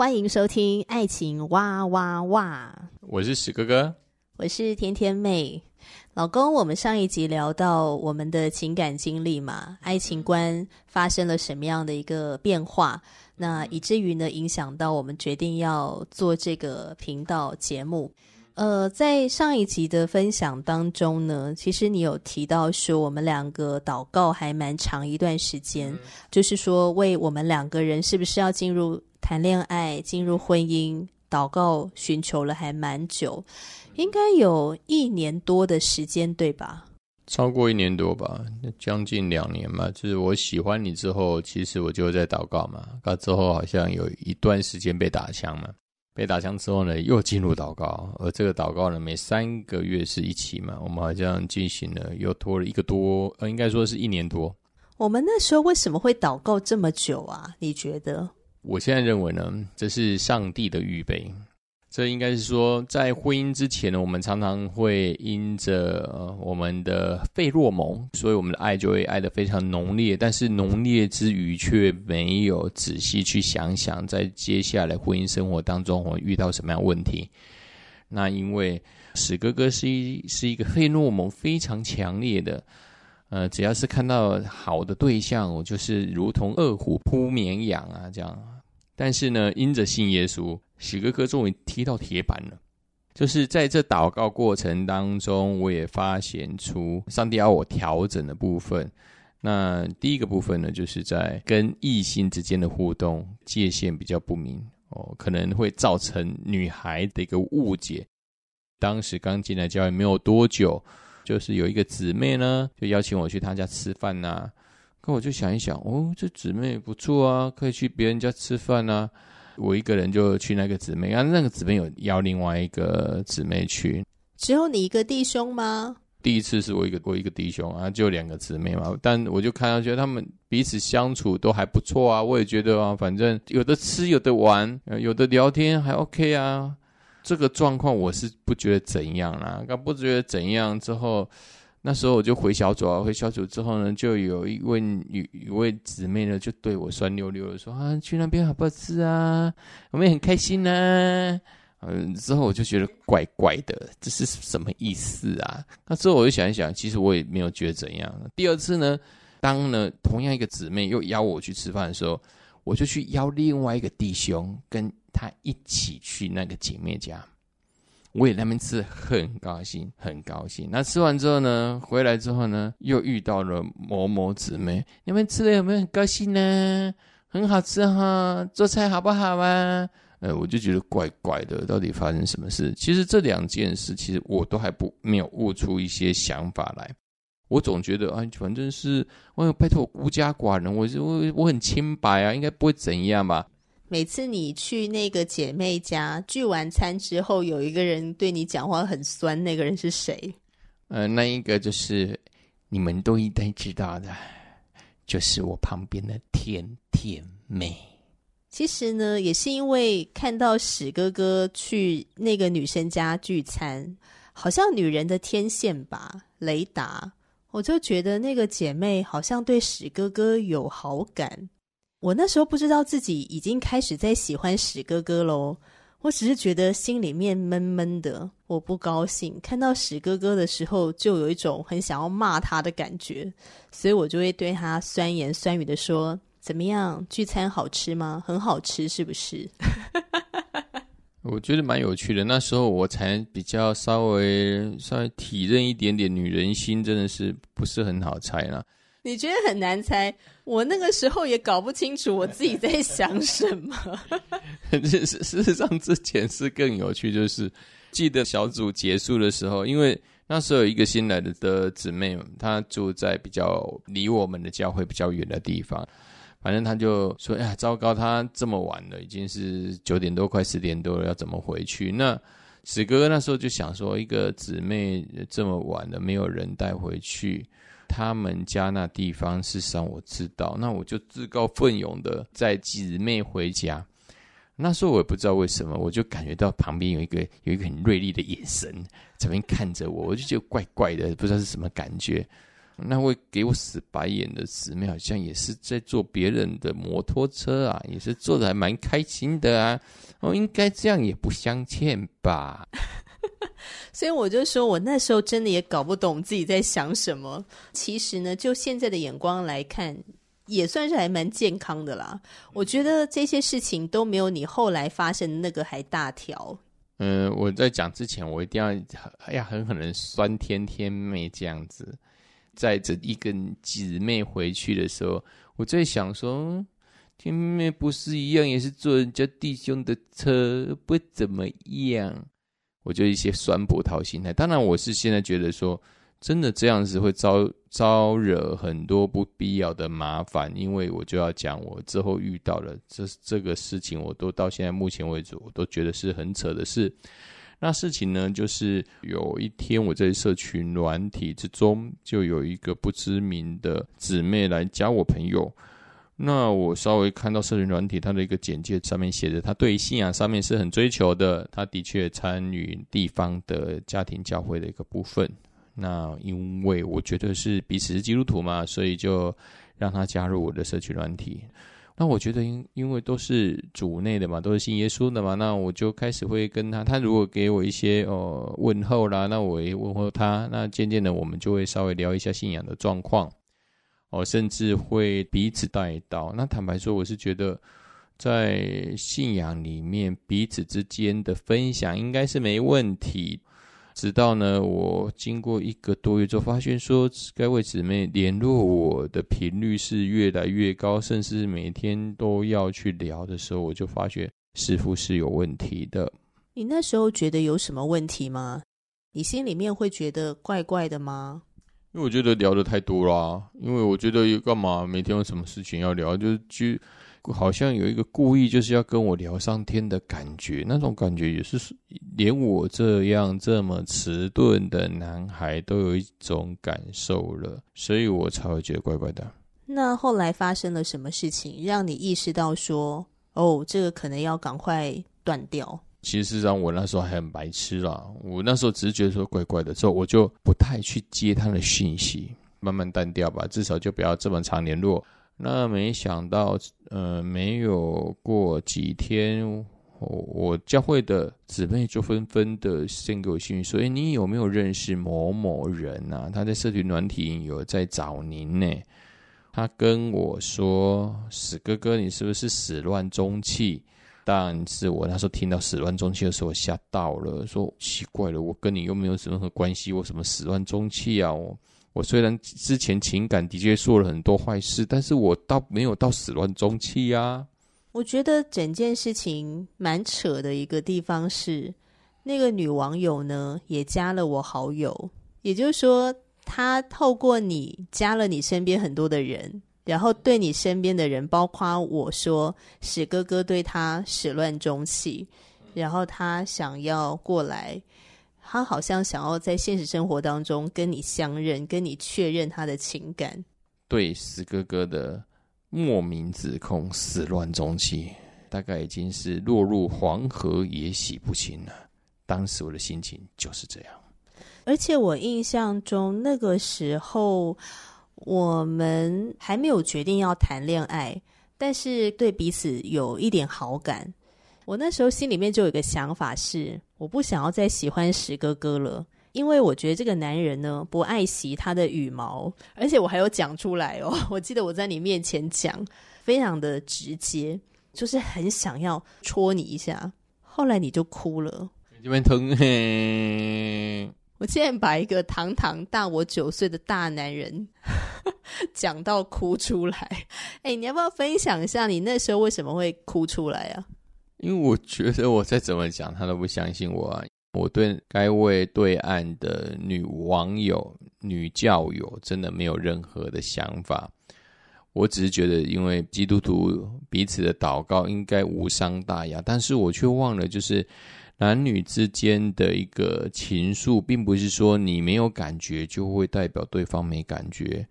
欢迎收听《爱情哇哇哇》，我是史哥哥，我是甜甜妹。老公，我们上一集聊到我们的情感经历嘛，爱情观发生了什么样的一个变化？那以至于呢，影响到我们决定要做这个频道节目。呃，在上一集的分享当中呢，其实你有提到说，我们两个祷告还蛮长一段时间，就是说为我们两个人是不是要进入谈恋爱、进入婚姻，祷告寻求了还蛮久，应该有一年多的时间，对吧？超过一年多吧，将近两年嘛。就是我喜欢你之后，其实我就在祷告嘛。到之后好像有一段时间被打枪嘛，被打枪之后呢，又进入祷告。而这个祷告呢，每三个月是一期嘛。我们好像进行了又拖了一个多，呃，应该说是一年多。我们那时候为什么会祷告这么久啊？你觉得？我现在认为呢，这是上帝的预备。这应该是说，在婚姻之前呢，我们常常会因着、呃、我们的费洛蒙，所以我们的爱就会爱得非常浓烈。但是浓烈之余，却没有仔细去想想，在接下来婚姻生活当中，我遇到什么样问题。那因为史哥哥是一是一个费洛蒙非常强烈的，呃，只要是看到好的对象，我就是如同饿虎扑绵羊啊，这样。但是呢，因着信耶稣。史哥哥终于踢到铁板了，就是在这祷告过程当中，我也发现出上帝要我调整的部分。那第一个部分呢，就是在跟异性之间的互动界限比较不明哦，可能会造成女孩的一个误解。当时刚进来教会没有多久，就是有一个姊妹呢，就邀请我去她家吃饭呐、可我就想一想，哦，这姊妹不错啊，可以去别人家吃饭啊。我一个人就去那个姊妹，然后那个姊妹有邀另外一个姊妹去。只有你一个弟兄吗？第一次是我一个我一个弟兄啊，就两个姊妹嘛。但我就看到觉得他们彼此相处都还不错啊，我也觉得啊，反正有的吃有的玩，有的聊天还 OK 啊。这个状况我是不觉得怎样啦，刚不觉得怎样之后。那时候我就回小组啊，回小组之后呢，就有一位女一位姊妹呢，就对我酸溜溜的说啊，去那边好不好吃啊？我们也很开心呐、嗯，之后我就觉得怪怪的，这是什么意思啊？那之后我就想一想，其实我也没有觉得怎样。第二次呢，当呢同样一个姊妹又邀我去吃饭的时候，我就去邀另外一个弟兄跟他一起去那个姐妹家。我也在那边吃，很高兴，很高兴。那吃完之后呢，回来之后呢，又遇到了某某姊妹。你们吃的有没有很高兴呢？很好吃哈，做菜好不好啊？呃，我就觉得怪怪的，到底发生什么事？其实这两件事，其实我都还不没有悟出一些想法来。我总觉得，啊，反正是，我拜托，孤家寡人，我我我很清白啊，应该不会怎样吧。每次你去那个姐妹家聚完餐之后，有一个人对你讲话很酸，那个人是谁？呃，那一个就是你们都应该知道的，就是我旁边的甜甜妹。其实呢，也是因为看到史哥哥去那个女生家聚餐，好像女人的天线吧，雷达，我就觉得那个姐妹好像对史哥哥有好感。我那时候不知道自己已经开始在喜欢史哥哥喽，我只是觉得心里面闷闷的，我不高兴。看到史哥哥的时候，就有一种很想要骂他的感觉，所以我就会对他酸言酸语的说：“怎么样，聚餐好吃吗？很好吃，是不是？” 我觉得蛮有趣的。那时候我才比较稍微稍微体认一点点女人心，真的是不是很好猜啦。你觉得很难猜？我那个时候也搞不清楚我自己在想什么。事实事实上，之前是更有趣，就是记得小组结束的时候，因为那时候有一个新来的的姊妹，她住在比较离我们的教会比较远的地方。反正她就说：“哎呀，糟糕，她这么晚了，已经是九点多，快十点多了，要怎么回去？”那史哥哥那时候就想说：“一个姊妹这么晚了，没有人带回去。”他们家那地方，事实上我知道，那我就自告奋勇的载姊妹回家。那时候我也不知道为什么，我就感觉到旁边有一个有一个很锐利的眼神在那边看着我，我就觉得怪怪的，不知道是什么感觉。那位给我死白眼的姊妹，好像也是在坐别人的摩托车啊，也是坐得还蛮开心的啊。哦，应该这样也不相欠吧。所以我就说，我那时候真的也搞不懂自己在想什么。其实呢，就现在的眼光来看，也算是还蛮健康的啦。我觉得这些事情都没有你后来发生的那个还大条。嗯，我在讲之前，我一定要哎呀，狠狠的酸天天妹这样子。载着一根姊妹回去的时候，我在想说，天妹不是一样，也是坐人家弟兄的车，不怎么样。我就一些酸葡萄心态，当然我是现在觉得说，真的这样子会招招惹很多不必要的麻烦，因为我就要讲我之后遇到了这这个事情，我都到现在目前为止，我都觉得是很扯的事。那事情呢，就是有一天我在社群软体之中，就有一个不知名的姊妹来加我朋友。那我稍微看到社群软体，它的一个简介上面写着，他对信仰上面是很追求的。他的确参与地方的家庭教会的一个部分。那因为我觉得是彼此是基督徒嘛，所以就让他加入我的社群软体。那我觉得因因为都是主内的嘛，都是信耶稣的嘛，那我就开始会跟他，他如果给我一些呃问候啦，那我也问候他。那渐渐的，我们就会稍微聊一下信仰的状况。哦，甚至会彼此带到。那坦白说，我是觉得在信仰里面彼此之间的分享应该是没问题。直到呢，我经过一个多月之后，发现说该位姊妹联络我的频率是越来越高，甚至每天都要去聊的时候，我就发觉似乎是有问题的。你那时候觉得有什么问题吗？你心里面会觉得怪怪的吗？因为我觉得聊得太多啦、因为我觉得干嘛每天有什么事情要聊，就是就好像有一个故意就是要跟我聊上天的感觉，那种感觉也是连我这样这么迟钝的男孩都有一种感受了，所以我才会觉得怪怪的。那后来发生了什么事情，让你意识到说，哦，这个可能要赶快断掉？其实事实上，我那时候还很白痴啦。我那时候只是觉得说怪怪的，之后我就不太去接他的讯息，慢慢淡掉吧，至少就不要这么常联络。那没想到，呃，没有过几天，我，我教会的姊妹就纷纷的先给我信息说：“诶，你有没有认识某某人啊？他在社群软体有在找您呢。”他跟我说：“史哥哥，你是不是始乱终弃？”但是我那时候听到始乱终弃的时候，吓到了，说奇怪了，我跟你又没有任何关系，我什么始乱终弃啊？我我虽然之前情感的确做了很多坏事，但是我倒没有到始乱终弃啊。我觉得整件事情蛮扯的一个地方是，那个女网友呢也加了我好友，也就是说，她透过你加了你身边很多的人。然后对你身边的人，包括我说史哥哥对他始乱终弃，然后他想要过来，他好像想要在现实生活当中跟你相认，跟你确认他的情感。对史哥哥的莫名指控始乱终弃，大概已经是落入黄河也洗不清了。当时我的心情就是这样，而且我印象中那个时候。我们还没有决定要谈恋爱，但是对彼此有一点好感。我那时候心里面就有一个想法是，我不想要再喜欢石哥哥了，因为我觉得这个男人呢，不爱惜他的羽毛，而且我还有讲出来哦。我记得我在你面前讲，非常的直接，就是很想要戳你一下。后来你就哭了，这边疼嘿。我竟然把一个堂堂大我九岁的大男人 讲到哭出来，哎，你要不要分享一下你那时候为什么会哭出来啊？因为我觉得我再怎么讲，他都不相信我啊。我对该位对岸的女网友、女教友真的没有任何的想法。我只是觉得，因为基督徒彼此的祷告应该无伤大雅，但是我却忘了，就是男女之间的一个情愫，并不是说你没有感觉就会代表对方没感觉。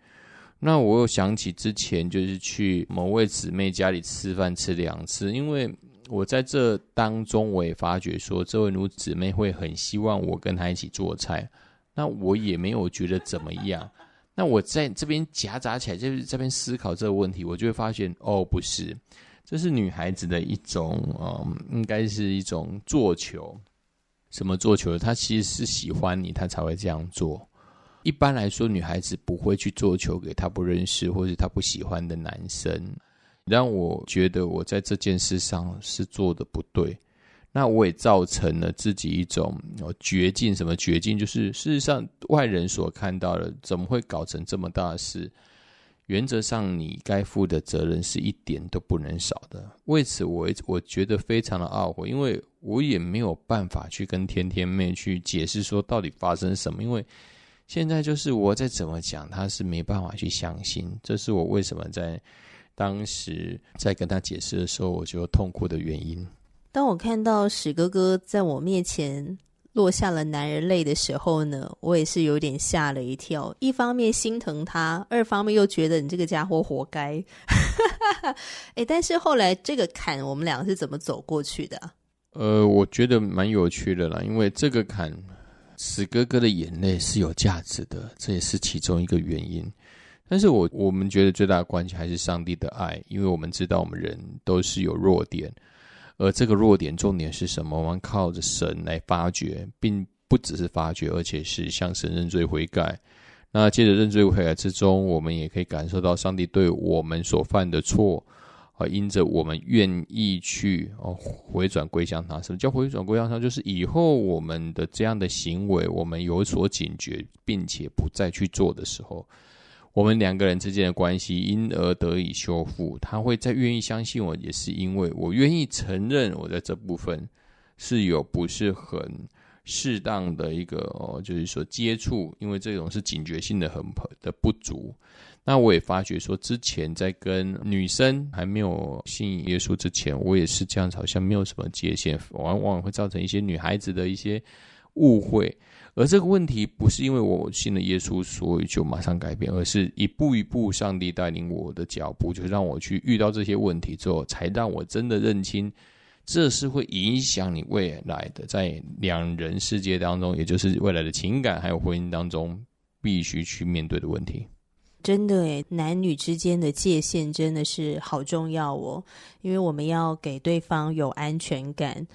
那我又想起之前就是去某位姊妹家里吃饭吃两次，因为我在这当中我也发觉说，这位女姊妹会很希望我跟她一起做菜，那我也没有觉得怎么样。那我在这边夹杂起来，就是这边思考这个问题，我就会发现，哦，不是，这是女孩子的一种，嗯，应该是一种做球。什么做球？她其实是喜欢你，她才会这样做。一般来说，女孩子不会去做球给她不认识或是她不喜欢的男生。让我觉得我在这件事上是做的不对。那我也造成了自己一种绝境，什么绝境？就是事实上外人所看到的，怎么会搞成这么大的事？原则上你该负的责任是一点都不能少的。为此我我觉得非常的懊悔，因为我也没有办法去跟天天妹去解释说到底发生什么，因为现在就是我再怎么讲，他是没办法去相信。这是我为什么在当时在跟他解释的时候，我就痛苦的原因。当我看到史哥哥在我面前落下了男人泪的时候呢，我也是有点吓了一跳。一方面心疼他，二方面又觉得你这个家伙活该。哎，但是后来这个坎，我们两个是怎么走过去的？呃，我觉得蛮有趣的啦，因为这个坎，史哥哥的眼泪是有价值的，这也是其中一个原因。但是我我们觉得最大的关系还是上帝的爱，因为我们知道我们人都是有弱点。而这个弱点重点是什么？我们靠着神来发掘，并不只是发掘，而且是向神认罪悔改。那借着认罪悔改之中，我们也可以感受到上帝对我们所犯的错，啊，因着我们愿意去哦回转归向他。什么叫回转归向他？就是以后我们的这样的行为，我们有所警觉，并且不再去做的时候。我们两个人之间的关系因而得以修复，他会再愿意相信我，也是因为我愿意承认我在这部分是有不是很适当的一个哦，就是说接触，因为这种是警觉性的很的不足。那我也发觉说，之前在跟女生还没有信耶稣之前，我也是这样子，好像没有什么界限，往往会造成一些女孩子的一些误会。而这个问题不是因为我信了耶稣，所以就马上改变，而是一步一步上帝带领我的脚步，就让我去遇到这些问题之后，才让我真的认清，这是会影响你未来的在两人世界当中，也就是未来的情感还有婚姻当中必须去面对的问题。真的诶，男女之间的界限真的是好重要哦，因为我们要给对方有安全感。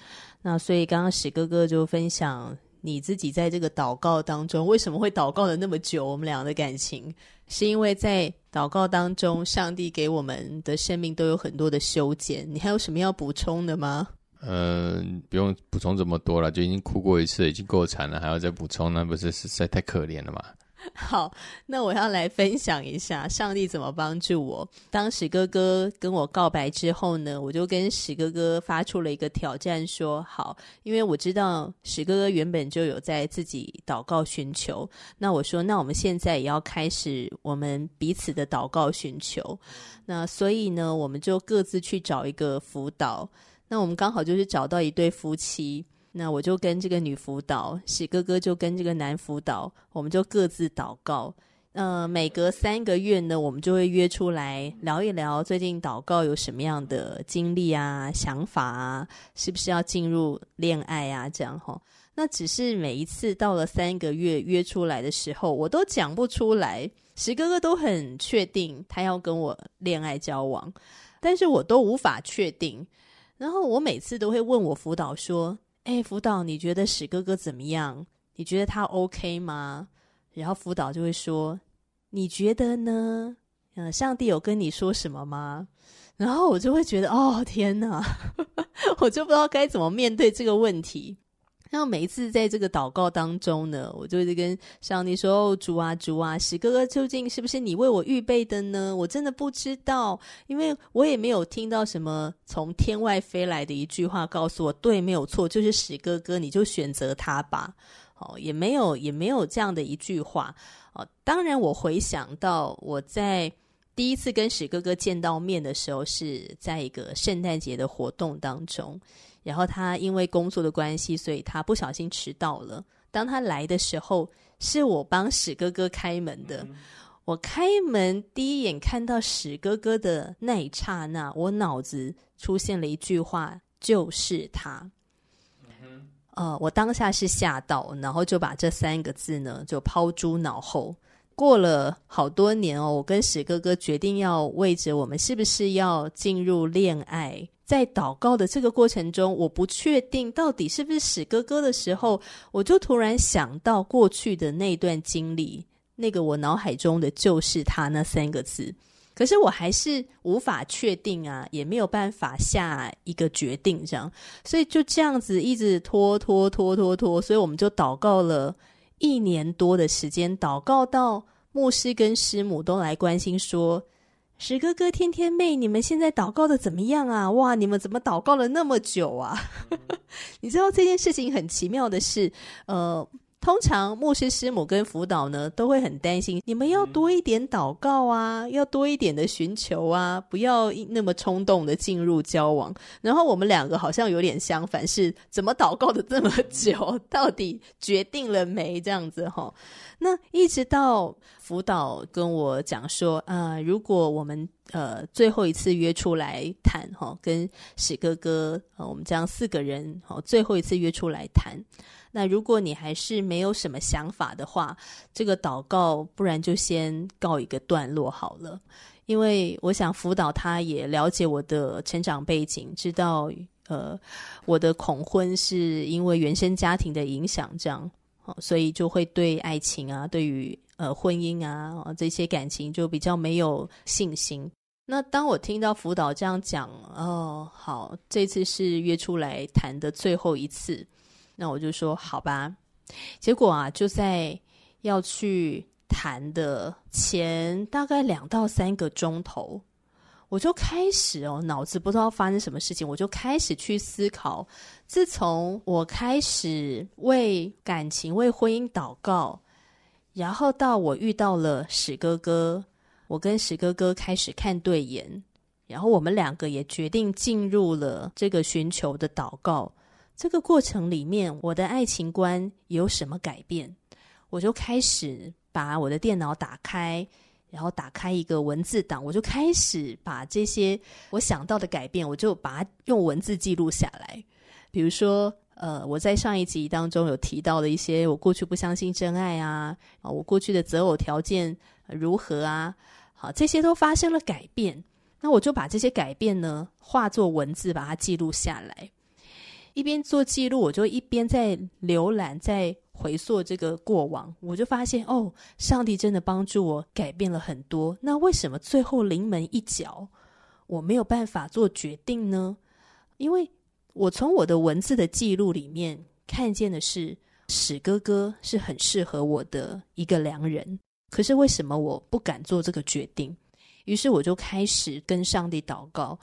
那所以刚刚史哥哥就分享。你自己在这个祷告当中，为什么会祷告了那么久？我们俩的感情是因为在祷告当中，上帝给我们的生命都有很多的修剪。你还有什么要补充的吗？嗯、不用补充这么多了，就已经哭过一次，已经够惨了，还要再补充，那不是实在太可怜了吗？好，那我要来分享一下上帝怎么帮助我。当史哥哥跟我告白之后呢，我就跟史哥哥发出了一个挑战，说好，因为我知道史哥哥原本就有在自己祷告寻求。那我说，那我们现在也要开始我们彼此的祷告寻求。那所以呢，我们就各自去找一个辅导。那我们刚好就是找到一对夫妻。那我就跟这个女辅导，史哥哥就跟这个男辅导，我们就各自祷告。呃，每隔三个月呢，我们就会约出来聊一聊最近祷告有什么样的经历啊、想法啊，是不是要进入恋爱啊？这样齁。那只是每一次到了三个月约出来的时候，我都讲不出来。石哥哥都很确定他要跟我恋爱交往，但是我都无法确定。然后我每次都会问我辅导说。哎，辅导，你觉得史哥哥怎么样？你觉得他 OK 吗？然后辅导就会说：“你觉得呢？呃，上帝有跟你说什么吗？”然后我就会觉得，哦，天哪，我就不知道该怎么面对这个问题。那每一次在这个祷告当中呢，我就会跟上帝说：“哦，主啊，主啊，史哥哥究竟是不是你为我预备的呢？我真的不知道，因为我也没有听到什么从天外飞来的一句话告诉我，对，没有错，就是史哥哥，你就选择他吧。哦，也没有，也没有这样的一句话。哦，当然，我回想到我在第一次跟史哥哥见到面的时候，是在一个圣诞节的活动当中。”然后他因为工作的关系，所以他不小心迟到了。当他来的时候，是我帮史哥哥开门的。我开门第一眼看到史哥哥的那一刹那，我脑子出现了一句话，就是他。呃，我当下是吓到，然后就把这三个字呢就抛诸脑后。过了好多年哦，我跟史哥哥决定要为着我们是不是要进入恋爱。在祷告的这个过程中，我不确定到底是不是史哥哥的时候，我就突然想到过去的那段经历，那个我脑海中的就是他那三个字，可是我还是无法确定啊，也没有办法下一个决定，这样，所以就这样子一直拖拖拖拖拖，所以我们就祷告了一年多的时间，祷告到牧师跟师母都来关心说。石哥哥、天天妹，你们现在祷告的怎么样啊？哇，你们怎么祷告了那么久啊？你知道这件事情很奇妙的是，呃。通常牧师师母跟辅导呢，都会很担心，你们要多一点祷告啊，要多一点的寻求啊，不要那么冲动的进入交往。然后我们两个好像有点相反，是怎么祷告的这么久？到底决定了没？这样子哈？那一直到辅导跟我讲说，啊、呃，如果我们呃最后一次约出来谈哈，跟史哥哥，呃，我们这样四个人，好，最后一次约出来谈。那如果你还是没有什么想法的话，这个祷告不然就先告一个段落好了。因为我想辅导他也了解我的成长背景，知道呃我的恐婚是因为原生家庭的影响，这样，所以就会对爱情啊，对于呃婚姻啊这些感情就比较没有信心。那当我听到辅导这样讲，哦，好，这次是约出来谈的最后一次。那我就说好吧，结果啊，就在要去谈的前大概两到三个钟头，我就开始哦，脑子不知道发生什么事情，我就开始去思考。自从我开始为感情、为婚姻祷告，然后到我遇到了史哥哥，我跟史哥哥开始看对眼，然后我们两个也决定进入了这个寻求的祷告。这个过程里面，我的爱情观有什么改变？我就开始把我的电脑打开，然后打开一个文字档，我就开始把这些我想到的改变，我就把它用文字记录下来。比如说，呃，我在上一集当中有提到的一些，我过去不相信真爱啊，啊，我过去的择偶条件如何啊？好，这些都发生了改变，那我就把这些改变呢，化作文字，把它记录下来。一边做记录，我就一边在浏览，在回溯这个过往，我就发现哦，上帝真的帮助我改变了很多。那为什么最后临门一脚，我没有办法做决定呢？因为我从我的文字的记录里面看见的是，史哥哥是很适合我的一个良人。可是为什么我不敢做这个决定？于是我就开始跟上帝祷告。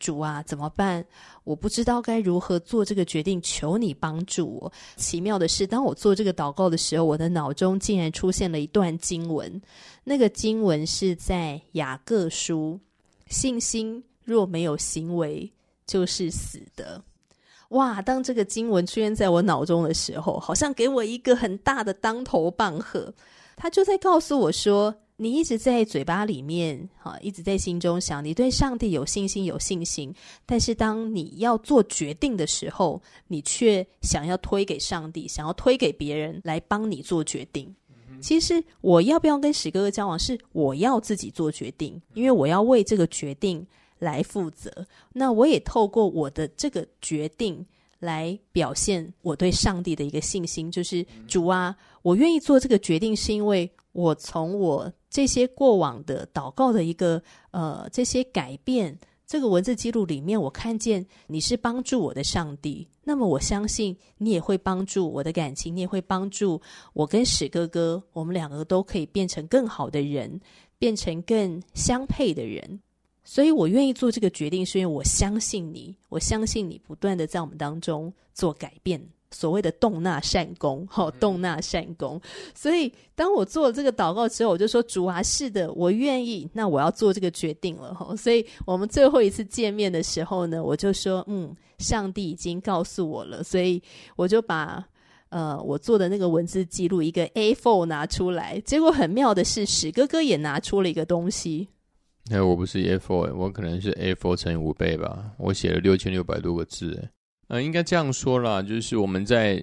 主啊，怎么办？我不知道该如何做这个决定，求你帮助我。奇妙的是，当我做这个祷告的时候，我的脑中竟然出现了一段经文。那个经文是在雅各书：“信心若没有行为，就是死的。”哇！当这个经文出现在我脑中的时候，好像给我一个很大的当头棒喝。他就在告诉我说。你一直在嘴巴里面，哈，一直在心中想，你对上帝有信心，有信心。但是当你要做决定的时候，你却想要推给上帝，想要推给别人来帮你做决定。其实我要不要跟史哥哥交往，是我要自己做决定，因为我要为这个决定来负责。那我也透过我的这个决定来表现我对上帝的一个信心，就是主啊，我愿意做这个决定，是因为。我从我这些过往的祷告的一个呃这些改变，这个文字记录里面，我看见你是帮助我的上帝，那么我相信你也会帮助我的感情，你也会帮助我跟史哥哥，我们两个都可以变成更好的人，变成更相配的人。所以我愿意做这个决定，是因为我相信你，我相信你不断的在我们当中做改变。所谓的动纳善功，好、哦，动纳善功。所以，当我做了这个祷告之后，我就说：“主啊，是的，我愿意。那我要做这个决定了。”哈，所以我们最后一次见面的时候呢，我就说：“嗯，上帝已经告诉我了。”所以我就把呃我做的那个文字记录一个 A4 拿出来。结果很妙的是，史哥哥也拿出了一个东西。哎，我不是 A4，我可能是 A4 乘以五倍吧。我写了六千六百多个字。呃，应该这样说啦，就是我们在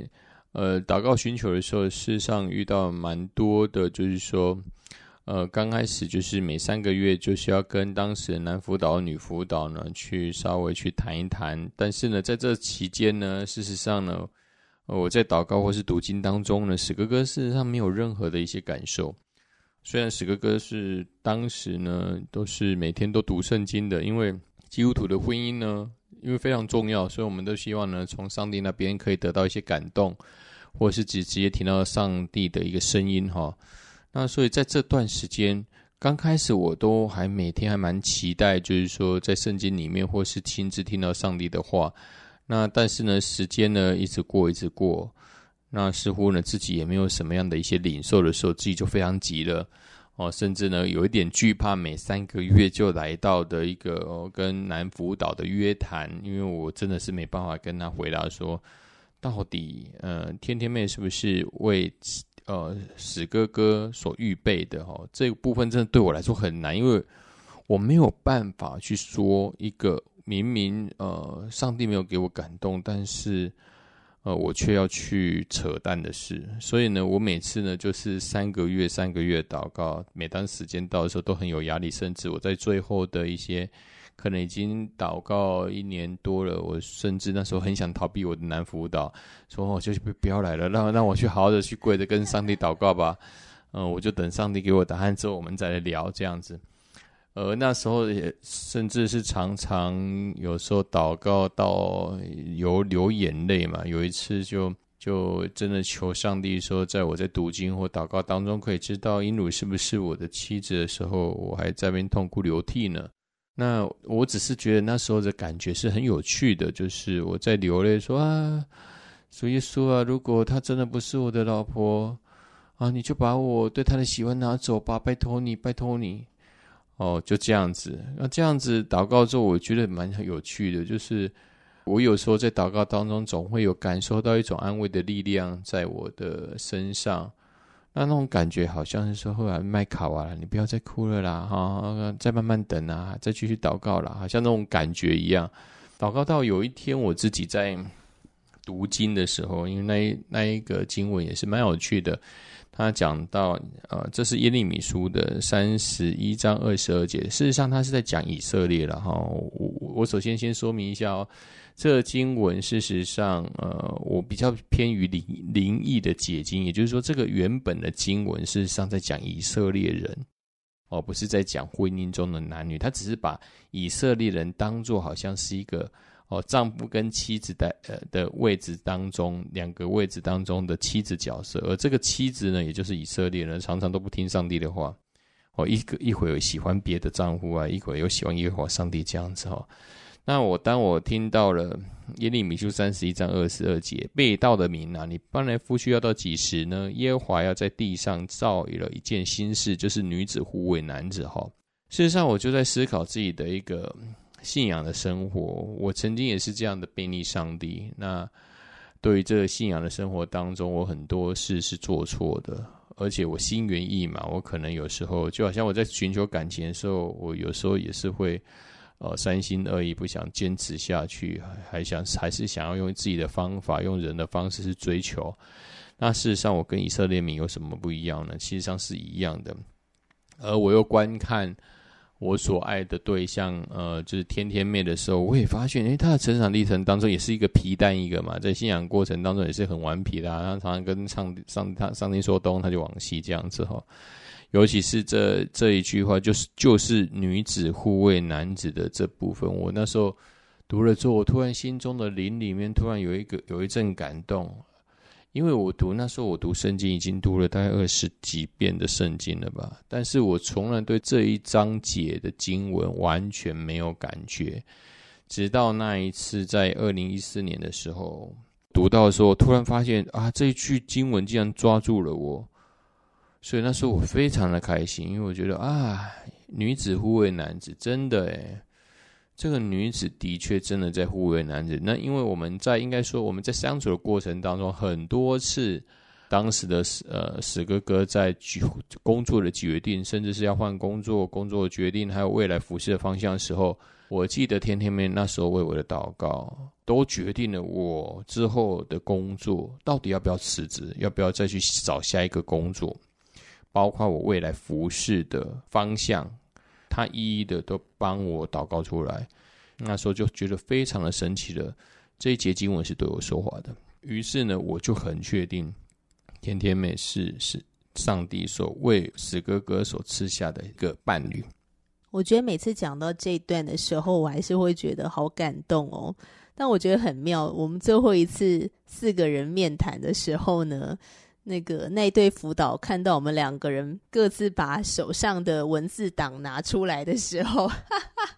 呃祷告寻求的时候，事实上遇到蛮多的，就是说，呃，刚开始就是每三个月就是要跟当时的男辅导、女辅导呢去稍微去谈一谈，但是呢，在这期间呢，事实上呢，呃，我在祷告或是读经当中呢，史哥哥事实上没有任何的一些感受。虽然史哥哥是当时呢都是每天都读圣经的，因为基督徒的婚姻呢。因为非常重要，所以我们都希望呢，从上帝那边可以得到一些感动，或者是直直接听到上帝的一个声音哈。那所以在这段时间，刚开始我都还每天还蛮期待，就是说在圣经里面或是亲自听到上帝的话。那但是呢，时间呢一直过，一直过，那似乎呢自己也没有什么样的一些领受的时候，自己就非常急了。哦，甚至呢，有一点惧怕每三个月就来到的一个、跟南辅导的约谈，因为我真的是没办法跟他回答说，到底呃，天天妹是不是为呃史哥哥所预备的？哦，这个部分真的对我来说很难，因为我没有办法去说一个明明呃上帝没有给我感动，但是。呃，我却要去扯淡的事，所以呢，我每次呢就是三个月、三个月祷告，每当时间到的时候都很有压力，甚至我在最后的一些可能已经祷告一年多了，我甚至那时候很想逃避我的男辅导，说我就不不要来了，让让我去好好的去跪着跟上帝祷告吧，嗯、我就等上帝给我答案之后，我们再来聊这样子。而那时候也甚至是常常有时候祷告到有流眼泪嘛。有一次就就真的求上帝说，在我在读经或祷告当中，可以知道英鲁是不是我的妻子的时候，我还在边痛哭流涕呢。那我只是觉得那时候的感觉是很有趣的，就是我在流泪说啊，主耶稣啊，如果她真的不是我的老婆啊，你就把我对她的喜欢拿走吧，拜托你，拜托你。哦，就这样子。那这样子祷告之后，我觉得蛮有趣的。就是我有时候在祷告当中，总会有感受到一种安慰的力量在我的身上。那那种感觉好像是说，后来麦卡瓦，你不要再哭了啦，哈，再慢慢等啊，再继续祷告啦，好像那种感觉一样。祷告到有一天，我自己在读经的时候，因为那一那一个经文也是蛮有趣的。他讲到，呃，这是耶利米书的三十一章二十二节。事实上，他是在讲以色列了哈。我我首先先说明一下哦，这经文事实上，呃，我比较偏于灵灵异的解经，也就是说，这个原本的经文事实上在讲以色列人，哦，不是在讲婚姻中的男女。他只是把以色列人当做好像是一个。哦，丈夫跟妻子的呃的位置当中，两个位置当中的妻子角色，而这个妻子呢，也就是以色列人，常常都不听上帝的话。哦，一个一会儿喜欢别的丈夫啊，一会儿又喜欢耶和华上帝这样子哦。那我当我听到了耶利米书三十一章二十二节，被盗的民啊，你翻来覆去要到几时呢？耶和华要在地上造了一件新事，就是女子护卫男子哈。事实上，我就在思考自己的一个。信仰的生活，我曾经也是这样的背逆上帝。那对于这个信仰的生活当中，我很多事是做错的，而且我心猿意马。我可能有时候就好像我在寻求感情的时候，我有时候也是会呃三心二意，不想坚持下去，还想还是想要用自己的方法，用人的方式去追求。那事实上，我跟以色列民有什么不一样呢？其实上是一样的，而我又观看。我所爱的对象，呃，就是天天妹的时候，我也发现，诶，她的成长历程当中也是一个皮蛋一个嘛，在信仰过程当中也是很顽皮的，啊，他常常跟上上他上帝说东，他就往西这样子哈。尤其是这这一句话，就是就是女子护卫男子的这部分，我那时候读了之后，我突然心中的灵里面突然有一个有一阵感动，因为我读那时候我读圣经已经读了大概二十几遍的圣经了吧，但是我从来对这一章节的经文完全没有感觉，直到那一次在二零一四年的时候读到的时候，突然发现啊，这一句经文竟然抓住了我。所以那时候我非常的开心，因为我觉得啊，女子护卫男子，真的诶，这个女子的确真的在护卫男子。那因为我们在应该说我们在相处的过程当中，很多次当时的呃史哥哥在决工作的决定，甚至是要换工作、工作的决定，还有未来服事的方向的时候，我记得天天妹那时候为我的祷告，都决定了我之后的工作到底要不要辞职，要不要再去找下一个工作。包括我未来服事的方向，他一一的都帮我祷告出来。那时候就觉得非常的神奇了。这一节经文是对我说话的。于是呢，我就很确定，天天妹是是上帝所为史哥哥所赐下的一个伴侣。我觉得每次讲到这一段的时候，我还是会觉得好感动哦。但我觉得很妙，我们最后一次四个人面谈的时候呢。那个那对辅导看到我们两个人各自把手上的文字档拿出来的时候，哈哈，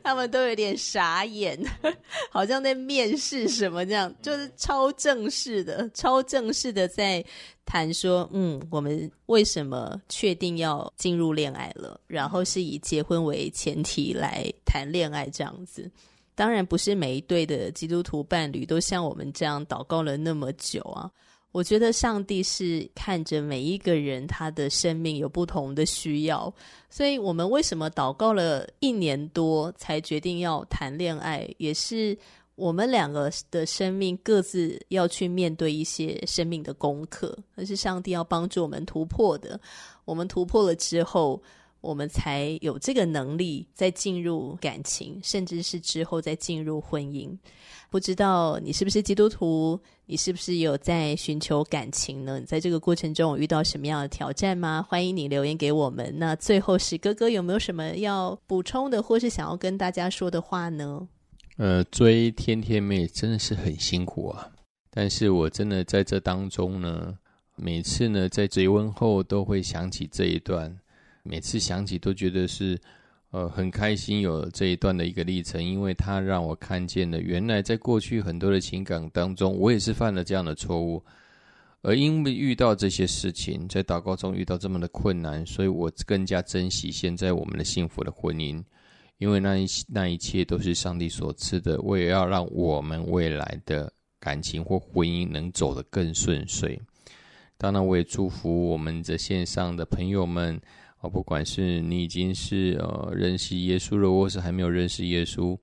他们都有点傻眼，好像在面试什么这样，就是超正式的、超正式的在谈说，嗯，我们为什么确定要进入恋爱了，然后是以结婚为前提来谈恋爱这样子。当然，不是每一对的基督徒伴侣都像我们这样祷告了那么久啊。我觉得上帝是看着每一个人他的生命有不同的需要，所以我们为什么祷告了一年多才决定要谈恋爱，也是我们两个的生命各自要去面对一些生命的功课，那是上帝要帮助我们突破的。我们突破了之后，我们才有这个能力再进入感情，甚至是之后再进入婚姻。不知道你是不是基督徒？你是不是有在寻求感情呢？你在这个过程中有遇到什么样的挑战吗？欢迎你留言给我们。那最后是哥哥有没有什么要补充的，或是想要跟大家说的话呢？呃，追天天妹真的是很辛苦啊，但是我真的在这当中呢，每次呢在追问后都会想起这一段，每次想起都觉得是。呃，很开心有这一段的一个历程，因为它让我看见了原来在过去很多的情感当中，我也是犯了这样的错误，而因为遇到这些事情，在祷告中遇到这么的困难，所以我更加珍惜现在我们的幸福的婚姻，因为那一那一切都是上帝所赐的，我也要让我们未来的感情或婚姻能走得更顺遂。当然，我也祝福我们这线上的朋友们。啊，不管是你已经是呃认识耶稣了，或是还没有认识耶稣，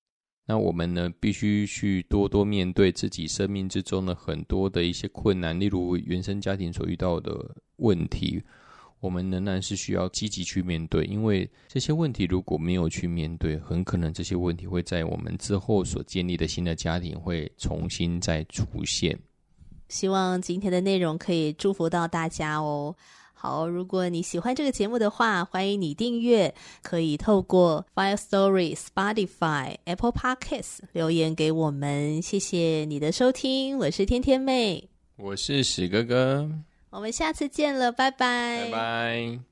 那我们呢必须去多多面对自己生命之中的很多的一些困难，例如原生家庭所遇到的问题，我们仍然是需要积极去面对，因为这些问题如果没有去面对，很可能这些问题会在我们之后所建立的新的家庭会重新再出现。希望今天的内容可以祝福到大家哦。好，如果你喜欢这个节目的话，欢迎你订阅，可以透过 Fire Story、Spotify、Apple Podcasts 留言给我们。谢谢你的收听，我是天天妹，我是史哥哥，我们下次见了，拜拜，拜拜。